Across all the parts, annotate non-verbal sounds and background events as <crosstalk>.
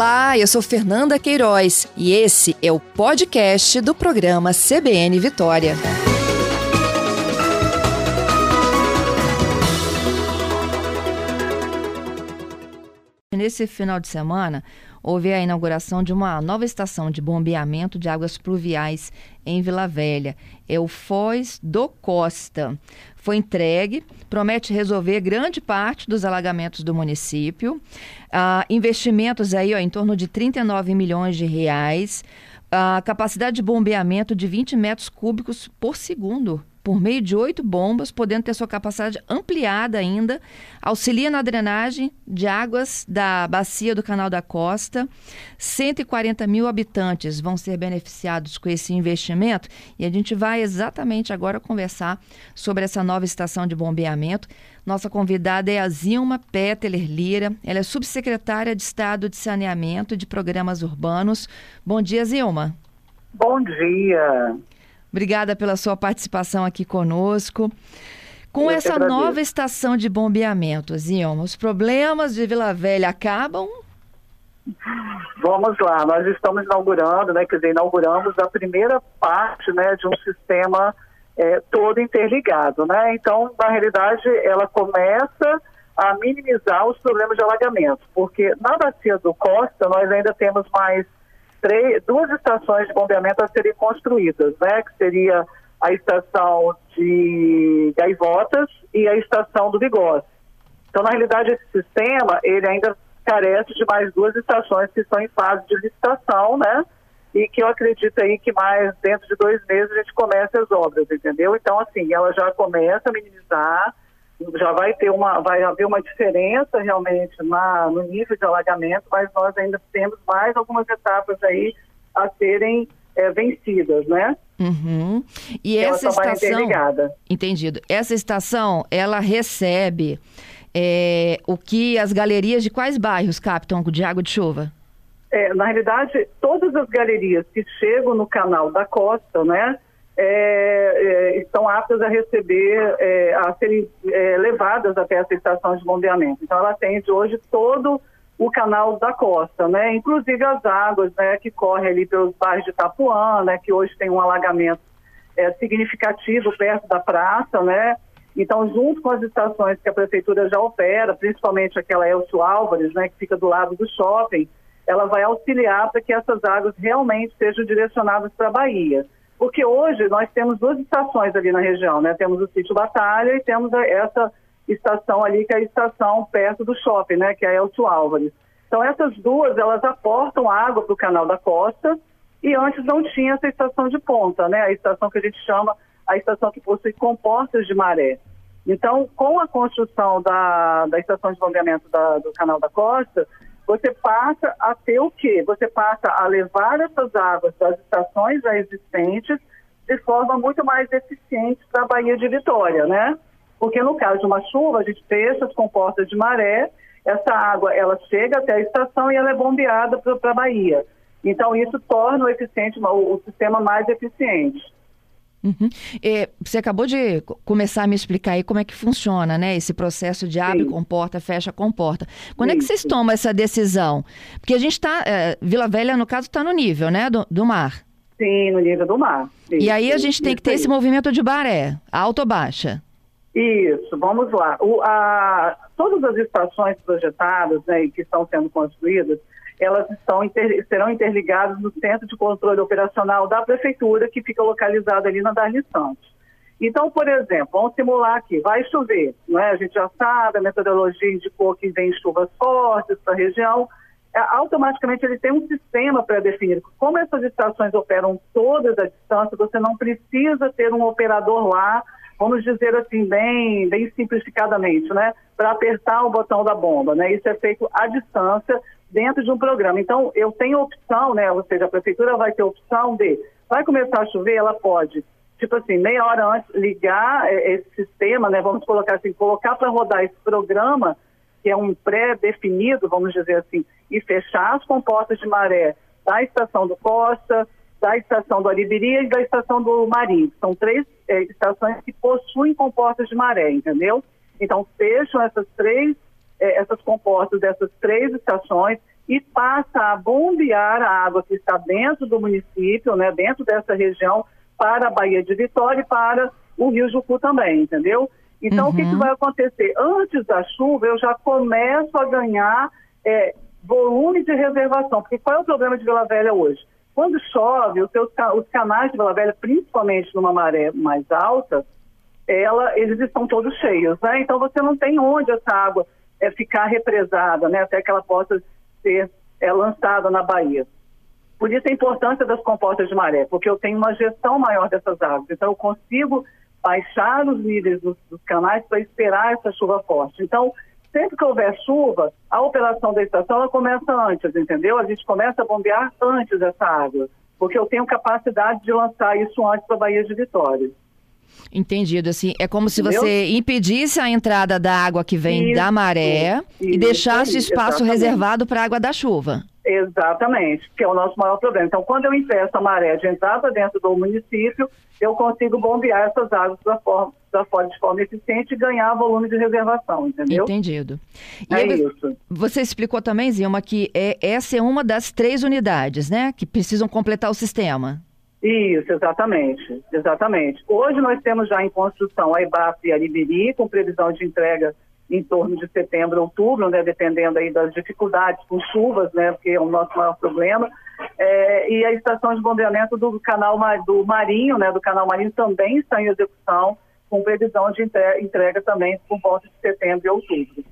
Olá, eu sou Fernanda Queiroz e esse é o podcast do programa CBN Vitória. Nesse final de semana, houve a inauguração de uma nova estação de bombeamento de águas pluviais em Vila Velha. É o Foz do Costa. Foi entregue, promete resolver grande parte dos alagamentos do município. Ah, investimentos aí ó, em torno de 39 milhões de reais. A capacidade de bombeamento de 20 metros cúbicos por segundo por meio de oito bombas, podendo ter sua capacidade ampliada ainda, auxilia na drenagem de águas da bacia do Canal da Costa. 140 mil habitantes vão ser beneficiados com esse investimento e a gente vai exatamente agora conversar sobre essa nova estação de bombeamento. Nossa convidada é a Zilma Peteler Lira, ela é subsecretária de Estado de Saneamento e de Programas Urbanos. Bom dia, Zilma. Bom dia. Obrigada pela sua participação aqui conosco. Com Eu essa nova estação de bombeamento, Zilma, os problemas de Vila Velha acabam? Vamos lá, nós estamos inaugurando, né, quer dizer, inauguramos a primeira parte, né, de um sistema é, todo interligado, né, então, na realidade, ela começa a minimizar os problemas de alagamento, porque na bacia do Costa nós ainda temos mais três, duas estações de bombeamento a serem construídas, né? Que seria a estação de Gaivotas e a estação do Bigode. Então, na realidade, esse sistema, ele ainda carece de mais duas estações que estão em fase de licitação, né? E que eu acredito aí que mais dentro de dois meses a gente comece as obras, entendeu? Então, assim, ela já começa a minimizar já vai ter uma, vai haver uma diferença realmente na, no nível de alagamento, mas nós ainda temos mais algumas etapas aí a serem é, vencidas, né? Uhum. E ela essa estação, entendido. Essa estação, ela recebe é, o que as galerias de quais bairros captam de água de chuva? É, na realidade, todas as galerias que chegam no canal da costa, né? É, é, estão aptas a receber, é, a serem é, levadas até essa estação de bombeamento. Então, ela atende hoje todo o canal da costa, né? Inclusive as águas, né, que correm ali pelos bairros de Itapuã, né, que hoje tem um alagamento é, significativo perto da praça, né? Então, junto com as estações que a prefeitura já opera, principalmente aquela Elcio Álvares, né, que fica do lado do shopping, ela vai auxiliar para que essas águas realmente sejam direcionadas para a Bahia. Porque hoje nós temos duas estações ali na região, né? Temos o sítio Batalha e temos essa estação ali, que é a estação perto do shopping, né? Que é a Elcio Álvares. Então essas duas, elas aportam água para o canal da costa e antes não tinha essa estação de ponta, né? A estação que a gente chama, a estação que possui comportas de maré. Então, com a construção da, da estação de bombeamento da, do canal da costa, você passa a ter o quê? Você passa a levar essas águas das estações já existentes de forma muito mais eficiente para a Baía de Vitória, né? Porque no caso de uma chuva, a gente fecha as comportas de maré, essa água ela chega até a estação e ela é bombeada para a Bahia. Então isso torna o, eficiente, o, o sistema mais eficiente. Uhum. É, você acabou de começar a me explicar aí como é que funciona, né? Esse processo de abre, Sim. comporta, fecha, comporta. Quando Sim. é que vocês tomam essa decisão? Porque a gente está, é, Vila Velha, no caso, está no nível, né, do, do, mar. Sim, no nível do mar. Isso. E aí a gente tem que ter esse movimento de baré, alta ou baixa. Isso, vamos lá. O, a, todas as estações projetadas né, que estão sendo construídas, elas estão inter, serão interligadas no Centro de Controle Operacional da Prefeitura, que fica localizado ali na Darli Santos. Então, por exemplo, vamos simular aqui, vai chover, né? a gente já sabe, a metodologia indicou que vem chuvas fortes para a região, é, automaticamente ele tem um sistema pré-definido. Como essas estações operam todas à distância, você não precisa ter um operador lá, vamos dizer assim, bem, bem simplificadamente, né? Para apertar o botão da bomba, né? Isso é feito à distância, dentro de um programa. Então, eu tenho opção, né? Ou seja, a prefeitura vai ter opção de, vai começar a chover, ela pode, tipo assim, meia hora antes, ligar é, esse sistema, né? Vamos colocar assim, colocar para rodar esse programa, que é um pré-definido, vamos dizer assim, e fechar as comportas de maré da estação do Costa, da estação do Alibiria e da estação do Marinho. São três é, estações que possuem comportas de maré, entendeu? Então, fecham essas três é, essas compostas dessas três estações e passa a bombear a água que está dentro do município, né, dentro dessa região, para a Baía de Vitória e para o Rio Jucu também, entendeu? Então, uhum. o que, que, uhum. vai acontecer? Antes da chuva, eu já começo a ganhar é, volume de reservação. Porque qual é o problema de Vila Velha hoje? Quando chove, os, seus, os canais de Vila Velha, principalmente numa maré mais alta, ela, eles estão todos cheios, né? Então você não tem onde essa água é, ficar represada, né? Até que ela possa ser é, lançada na Bahia. Por isso a importância das compostas de maré, porque eu tenho uma gestão maior dessas águas. Então eu consigo baixar os níveis dos, dos canais para esperar essa chuva forte. Então, sempre que houver chuva, a operação da estação ela começa antes, entendeu? A gente começa a bombear antes dessa água, porque eu tenho capacidade de lançar isso antes para a Bahia de Vitória. Entendido, assim, é como se Entendeu? você impedisse a entrada da água que vem isso, da maré isso, e deixasse isso, espaço exatamente. reservado para a água da chuva. Exatamente, que é o nosso maior problema. Então, quando eu impeço a maré de entrar para dentro do município, eu consigo bombear essas águas da forma, da forma, de forma eficiente e ganhar volume de reservação, entendeu? Entendido. E é isso. Você explicou também, Zilma, que é, essa é uma das três unidades, né, que precisam completar o sistema. Isso, exatamente, exatamente. Hoje nós temos já em construção a EBAP e a Libiri, com previsão de entrega em torno de setembro, outubro, né, dependendo aí das dificuldades com chuvas, né, que é o nosso maior problema. É, e a estação de bombeamento do canal do Marinho, né, do canal Marinho também está em execução, com previsão de entrega também por volta de setembro e outubro.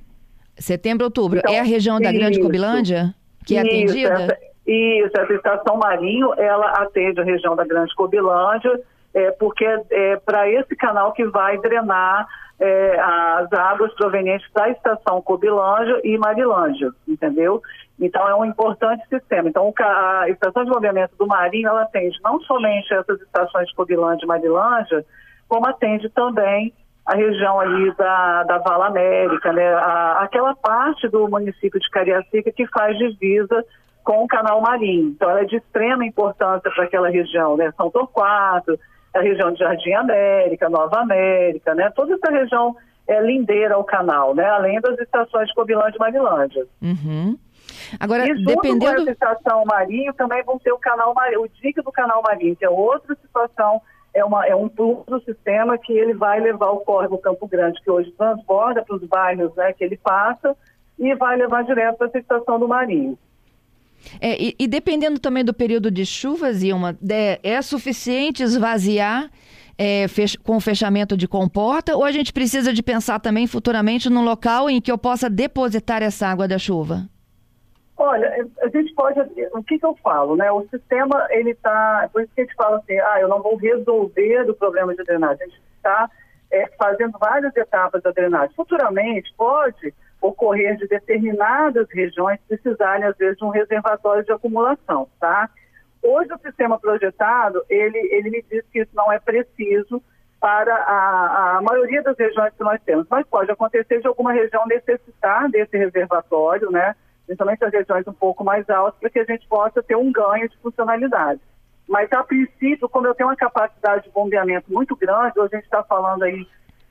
Setembro, outubro. Então, é a região da isso, Grande Cobilândia que é atendida? Essa, isso, essa estação Marinho, ela atende a região da Grande Cobilândia, é, porque é para esse canal que vai drenar é, as águas provenientes da estação Cobilândia e Marilândia, entendeu? Então é um importante sistema. Então a estação de bombeamento do Marinho, ela atende não somente essas estações de Cobilândia e Marilândia, como atende também a região ali da, da Vala América, né? A, aquela parte do município de Cariacica que faz divisa com o canal marinho. Então, ela é de extrema importância para aquela região, né? São Torquato, a região de Jardim América, Nova América, né? Toda essa região é lindeira ao canal, né? Além das estações de Cobilândia e Marilândia. Uhum. Agora, e junto dependendo... com essa estação Marinho, também vão ter o canal Marinho, o dique do canal Marinho, que é outra situação, é, uma, é um plano do sistema que ele vai levar o córrego Campo Grande, que hoje transborda para os bairros né, que ele passa, e vai levar direto para essa estação do Marinho. É, e, e, dependendo também do período de chuvas, Ilma, é, é suficiente esvaziar é, fech, com o fechamento de comporta ou a gente precisa de pensar também futuramente num local em que eu possa depositar essa água da chuva? Olha, a gente pode, o que, que eu falo, né? O sistema, ele está, por isso que a gente fala assim, ah, eu não vou resolver o problema de drenagem. A gente está é, fazendo várias etapas da drenagem. Futuramente, pode ocorrer de determinadas regiões precisarem, às vezes, de um reservatório de acumulação, tá? Hoje, o sistema projetado, ele, ele me diz que isso não é preciso para a, a maioria das regiões que nós temos, mas pode acontecer de alguma região necessitar desse reservatório, né? Principalmente as regiões um pouco mais altas, para que a gente possa ter um ganho de funcionalidade. Mas, a princípio, como eu tenho uma capacidade de bombeamento muito grande, hoje a gente está falando aí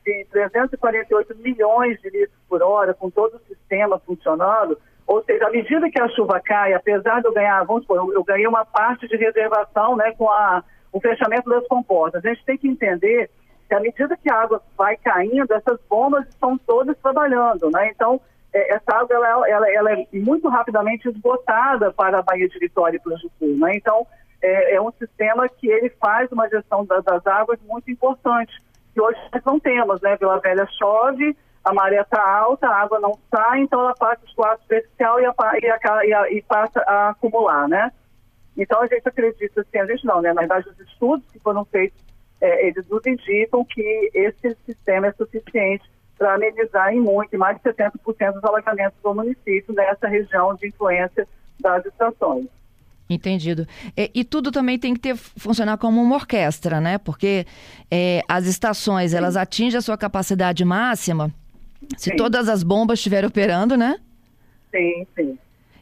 de 348 milhões de litros por hora, com todo o sistema funcionando, ou seja, à medida que a chuva cai, apesar de eu ganhar, vamos supor, eu, ganhei uma parte de reservação né, com a, o fechamento das comportas. A gente tem que entender que à medida que a água vai caindo, essas bombas estão todas trabalhando, né? Então, é, essa água ela, ela, ela, é muito rapidamente esgotada para a Baía de Vitória e para o Jucu, né? Então, é, é, um sistema que ele faz uma gestão das, das águas muito importante que hoje nós não temos, né? Vila Velha chove, a maré está alta, a água não sai, então ela passa o escoar superficial e, a, e, a, e, passa a acumular, né? Então a gente acredita, assim, a gente não, né? Na verdade, os estudos que foram feitos, é, eles nos indicam que esse sistema é suficiente para amenizar em muito, em mais de 70% dos alagamentos do município nessa região de influência das estações. Entendido. É, e tudo também tem que ter, funcionar como uma orquestra, né? Porque é, as estações, Sim. elas atingem a sua capacidade máxima se sim. todas as bombas estiverem operando, né? Sim, sim.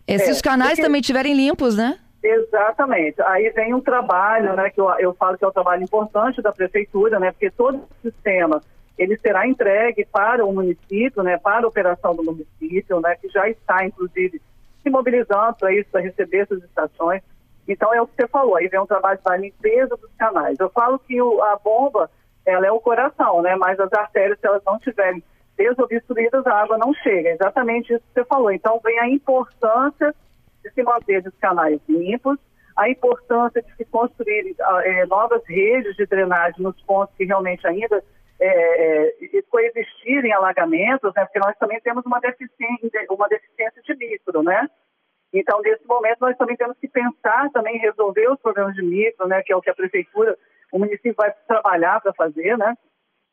É, se os canais porque... também estiverem limpos, né? Exatamente. Aí vem um trabalho, né, que eu, eu falo que é um trabalho importante da prefeitura, né, porque todo o sistema ele será entregue para o município, né, para a operação do município, né, que já está, inclusive, se mobilizando para isso, para receber essas estações. Então é o que você falou, aí vem um trabalho da limpeza dos canais. Eu falo que o, a bomba, ela é o coração, né? Mas as artérias, se elas não tiverem desobstruídas, a água não chega. É exatamente isso que você falou. Então vem a importância de se manter os canais limpos, a importância de se construir é, novas redes de drenagem nos pontos que realmente ainda é, é, coexistirem alagamentos, né? Porque nós também temos uma deficiência, uma deficiência de micro, né? Então, nesse momento, nós também temos que pensar também resolver os problemas de micro, né, que é o que a prefeitura, o município vai trabalhar para fazer, né?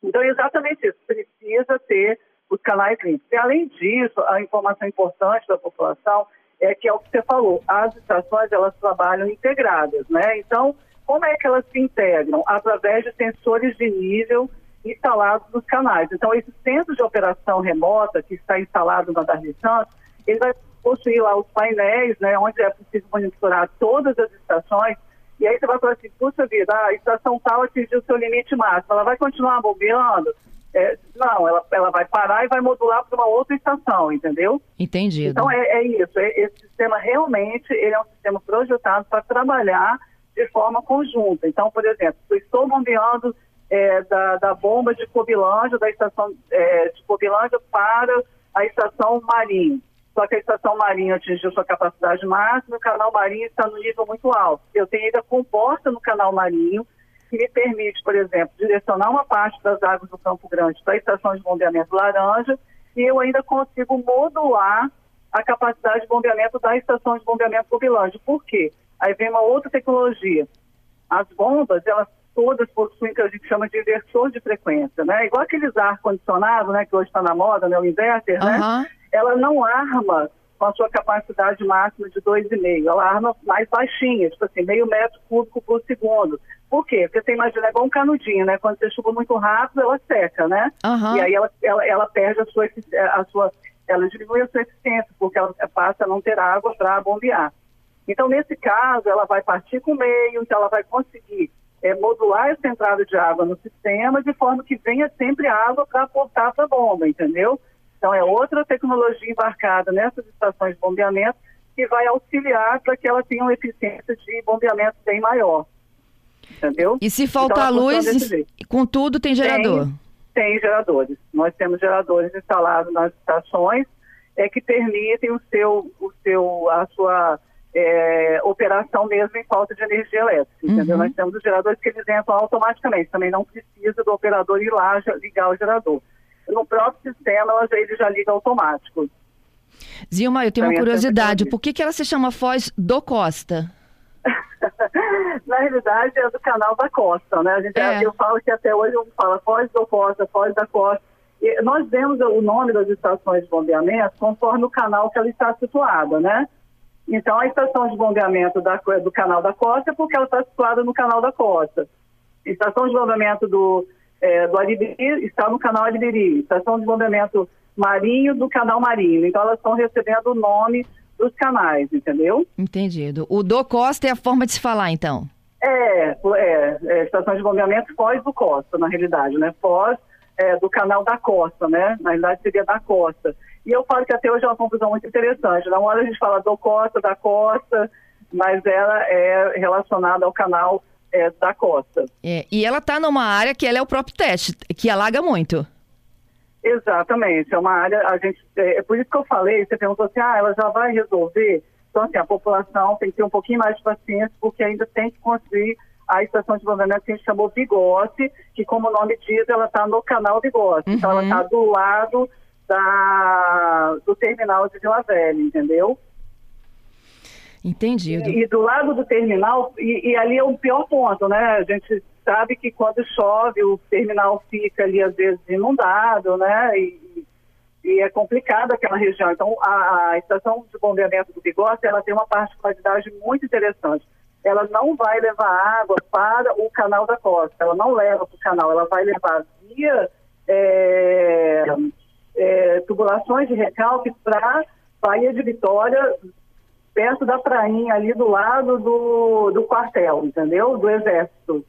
Então, é exatamente isso, precisa ter os canais limpos. E, além disso, a informação importante da população é que é o que você falou, as estações, elas trabalham integradas, né? Então, como é que elas se integram? Através de sensores de nível instalados nos canais. Então, esse centro de operação remota que está instalado na Darli Santos, ele vai possuir lá os painéis, né, onde é possível monitorar todas as estações, e aí você vai falar assim, puxa vida, a estação tal atingiu seu limite máximo, ela vai continuar bombeando? É, não, ela, ela vai parar e vai modular para uma outra estação, entendeu? Entendido. Então é, é isso, é, esse sistema realmente ele é um sistema projetado para trabalhar de forma conjunta. Então, por exemplo, eu estou bombeando é, da, da bomba de Cobilândia, da estação é, de Cobilândia para a estação Marinho só que a estação marinha atingiu sua capacidade máxima, o canal marinho está no nível muito alto. Eu tenho ainda comporta no canal marinho, que me permite, por exemplo, direcionar uma parte das águas do Campo Grande para a estação de bombeamento laranja, e eu ainda consigo modular a capacidade de bombeamento da estação de bombeamento Cobilândia. Por quê? Aí vem uma outra tecnologia. As bombas, elas todas possuem o que a gente chama de inversor de frequência, né? Igual aqueles ar-condicionado, né, que hoje está na moda, né, o inverter, uhum. né? ela não arma com a sua capacidade máxima de 2,5. Ela arma mais baixinha, tipo assim, meio metro cúbico por segundo. Por quê? Porque você imagina, é igual um canudinho, né? Quando você chuva muito rápido, ela seca, né? Uhum. E aí ela, ela, ela perde a sua, a sua, ela diminui a sua eficiência, porque ela passa a não ter água para bombear. Então, nesse caso, ela vai partir com o meio, então ela vai conseguir é, modular essa entrada de água no sistema de forma que venha sempre água para aportar para a bomba, entendeu? Então, é outra tecnologia embarcada nessas estações de bombeamento que vai auxiliar para que elas tenham eficiência de bombeamento bem maior. Entendeu? E se faltar então, luz, com tudo tem gerador? Tem, tem, geradores. Nós temos geradores instalados nas estações é, que permitem o seu, o seu, a sua é, operação mesmo em falta de energia elétrica, entendeu? Uhum. Nós temos os geradores que eles entram automaticamente, também não precisa do operador ir lá ligar o gerador no próprio sistema ele já liga automático. Zilma, eu tenho uma curiosidade. Por que, que ela se chama Foz do Costa? <laughs> Na realidade, é do canal da Costa, né? A gente, é. Eu falo que até hoje eu falo Foz do Costa, Foz da Costa. E nós vemos o nome das estações de bombeamento conforme o canal que ela está situada, né? Então, a estação de bombeamento da, do canal da Costa é porque ela está situada no canal da Costa. Estação de bombeamento do é, do Aribiri está no canal Aribiri, estação de bombeamento marinho do canal marinho. Então elas estão recebendo o nome dos canais, entendeu? Entendido. O do Costa é a forma de se falar, então? É, é, é estação de bombeamento Foz do Costa, na realidade, né? Foz é, do canal da Costa, né? Na realidade seria da Costa. E eu falo que até hoje é uma confusão muito interessante. Na hora a gente fala do Costa, da Costa, mas ela é relacionada ao canal é, da costa. É, e ela está numa área que ela é o próprio teste, que alaga muito. Exatamente, é uma área, a gente, é, é, por isso que eu falei, você perguntou assim, ah, ela já vai resolver. Então, assim, a população tem que ter um pouquinho mais de paciência, porque ainda tem que construir a estação de bombeamento que a gente chamou Bigote, que como o nome diz, ela está no canal Bigote. Uhum. Então, ela está do lado da, do terminal de Vila Velha, entendeu? Entendido. E, e, do lado do terminal, e, e, ali é o pior ponto, né? A gente sabe que quando chove, o terminal fica ali, às vezes, inundado, né? E, e é complicado aquela região. Então, a, a, estação de bombeamento do Bigode, ela tem uma particularidade muito interessante. Ela não vai levar água para o canal da costa, ela não leva para o canal, ela vai levar via é, é, tubulações de recalque para Bahia de Vitória, perto da prainha, ali do lado do, do quartel, entendeu? Do exército.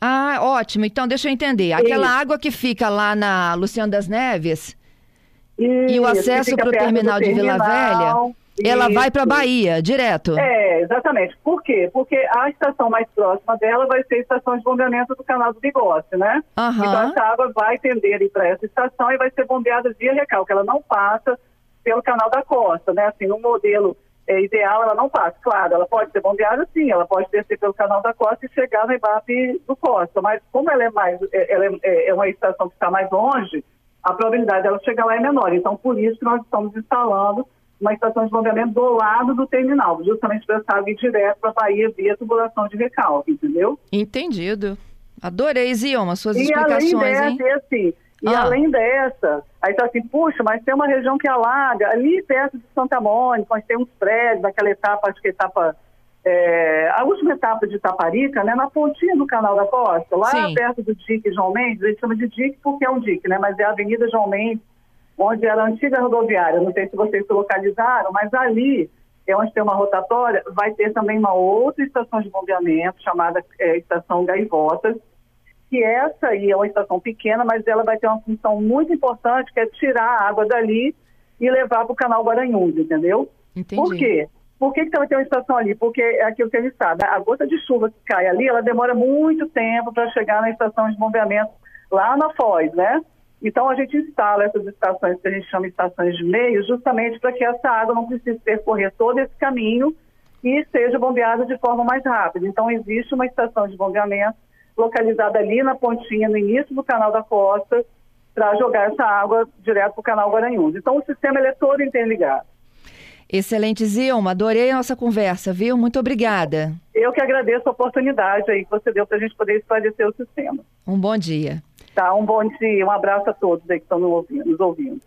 Ah, ótimo. Então, deixa eu entender. Aquela Isso. água que fica lá na Luciano das Neves Isso, e o acesso para o terminal de Vila Velha. Ela vai para Bahia, direto? É, exatamente. Por quê? Porque a estação mais próxima dela vai ser a estação de bombeamento do canal do Bigode, né? Uhum. Então essa água vai tender para essa estação e vai ser bombeada via recalque. Ela não passa pelo canal da costa, né? Assim, no modelo é, ideal ela não passa. Claro, ela pode ser bombeada sim, ela pode descer pelo canal da costa e chegar no IBAP do Costa, mas como ela é mais, é, ela é, é uma estação que está mais longe, a probabilidade dela chegar lá é menor. Então, por isso que nós estamos instalando uma estação de bombeamento do lado do terminal, justamente para essa água ir direto para a Bahia via tubulação de recalque, entendeu? Entendido. Adorei, Zioma, suas e explicações, além dessa, hein? E assim, e Ah. além dessa, aí tá assim, puxa, mas tem uma região que alaga, ali perto de Santa Mônica, nós temos prédios, aquela etapa, acho que a etapa, é, a última etapa de Taparica, né, na pontinha do Canal da Costa, lá Sim. perto do dique João Mendes, a gente chama de dique porque é um dique, né, mas é a Avenida João Mendes, onde era a antiga rodoviária, não sei se vocês se localizaram, mas ali é onde tem uma rotatória, vai ter também uma outra estação de bombeamento, chamada é, Estação Gaivotas, que essa aí é uma estação pequena, mas ela vai ter uma função muito importante, que é tirar a água dali e levar para o canal Guaranhuns, entendeu? Entendi. Por quê? Por que, que vai ter uma estação ali? Porque é aquilo que a gente sabe, a gota de chuva que cai ali, ela demora muito tempo para chegar na estação de bombeamento lá na Foz, né? Então a gente instala essas estações que a gente chama de estações de meio, justamente para que essa água não precise percorrer todo esse caminho e seja bombeada de forma mais rápida. Então existe uma estação de bombeamento localizada ali na pontinha, no início do canal da costa, para jogar essa água direto para o canal Guaranhuns. Então o sistema ele é todo interligado. Excelente, Zilma. Adorei a nossa conversa, viu? Muito obrigada. Eu que agradeço a oportunidade aí que você deu para a gente poder esclarecer o sistema. Um bom dia. Tá, um bom dia, um abraço a todos aí que estão nos ouvindo.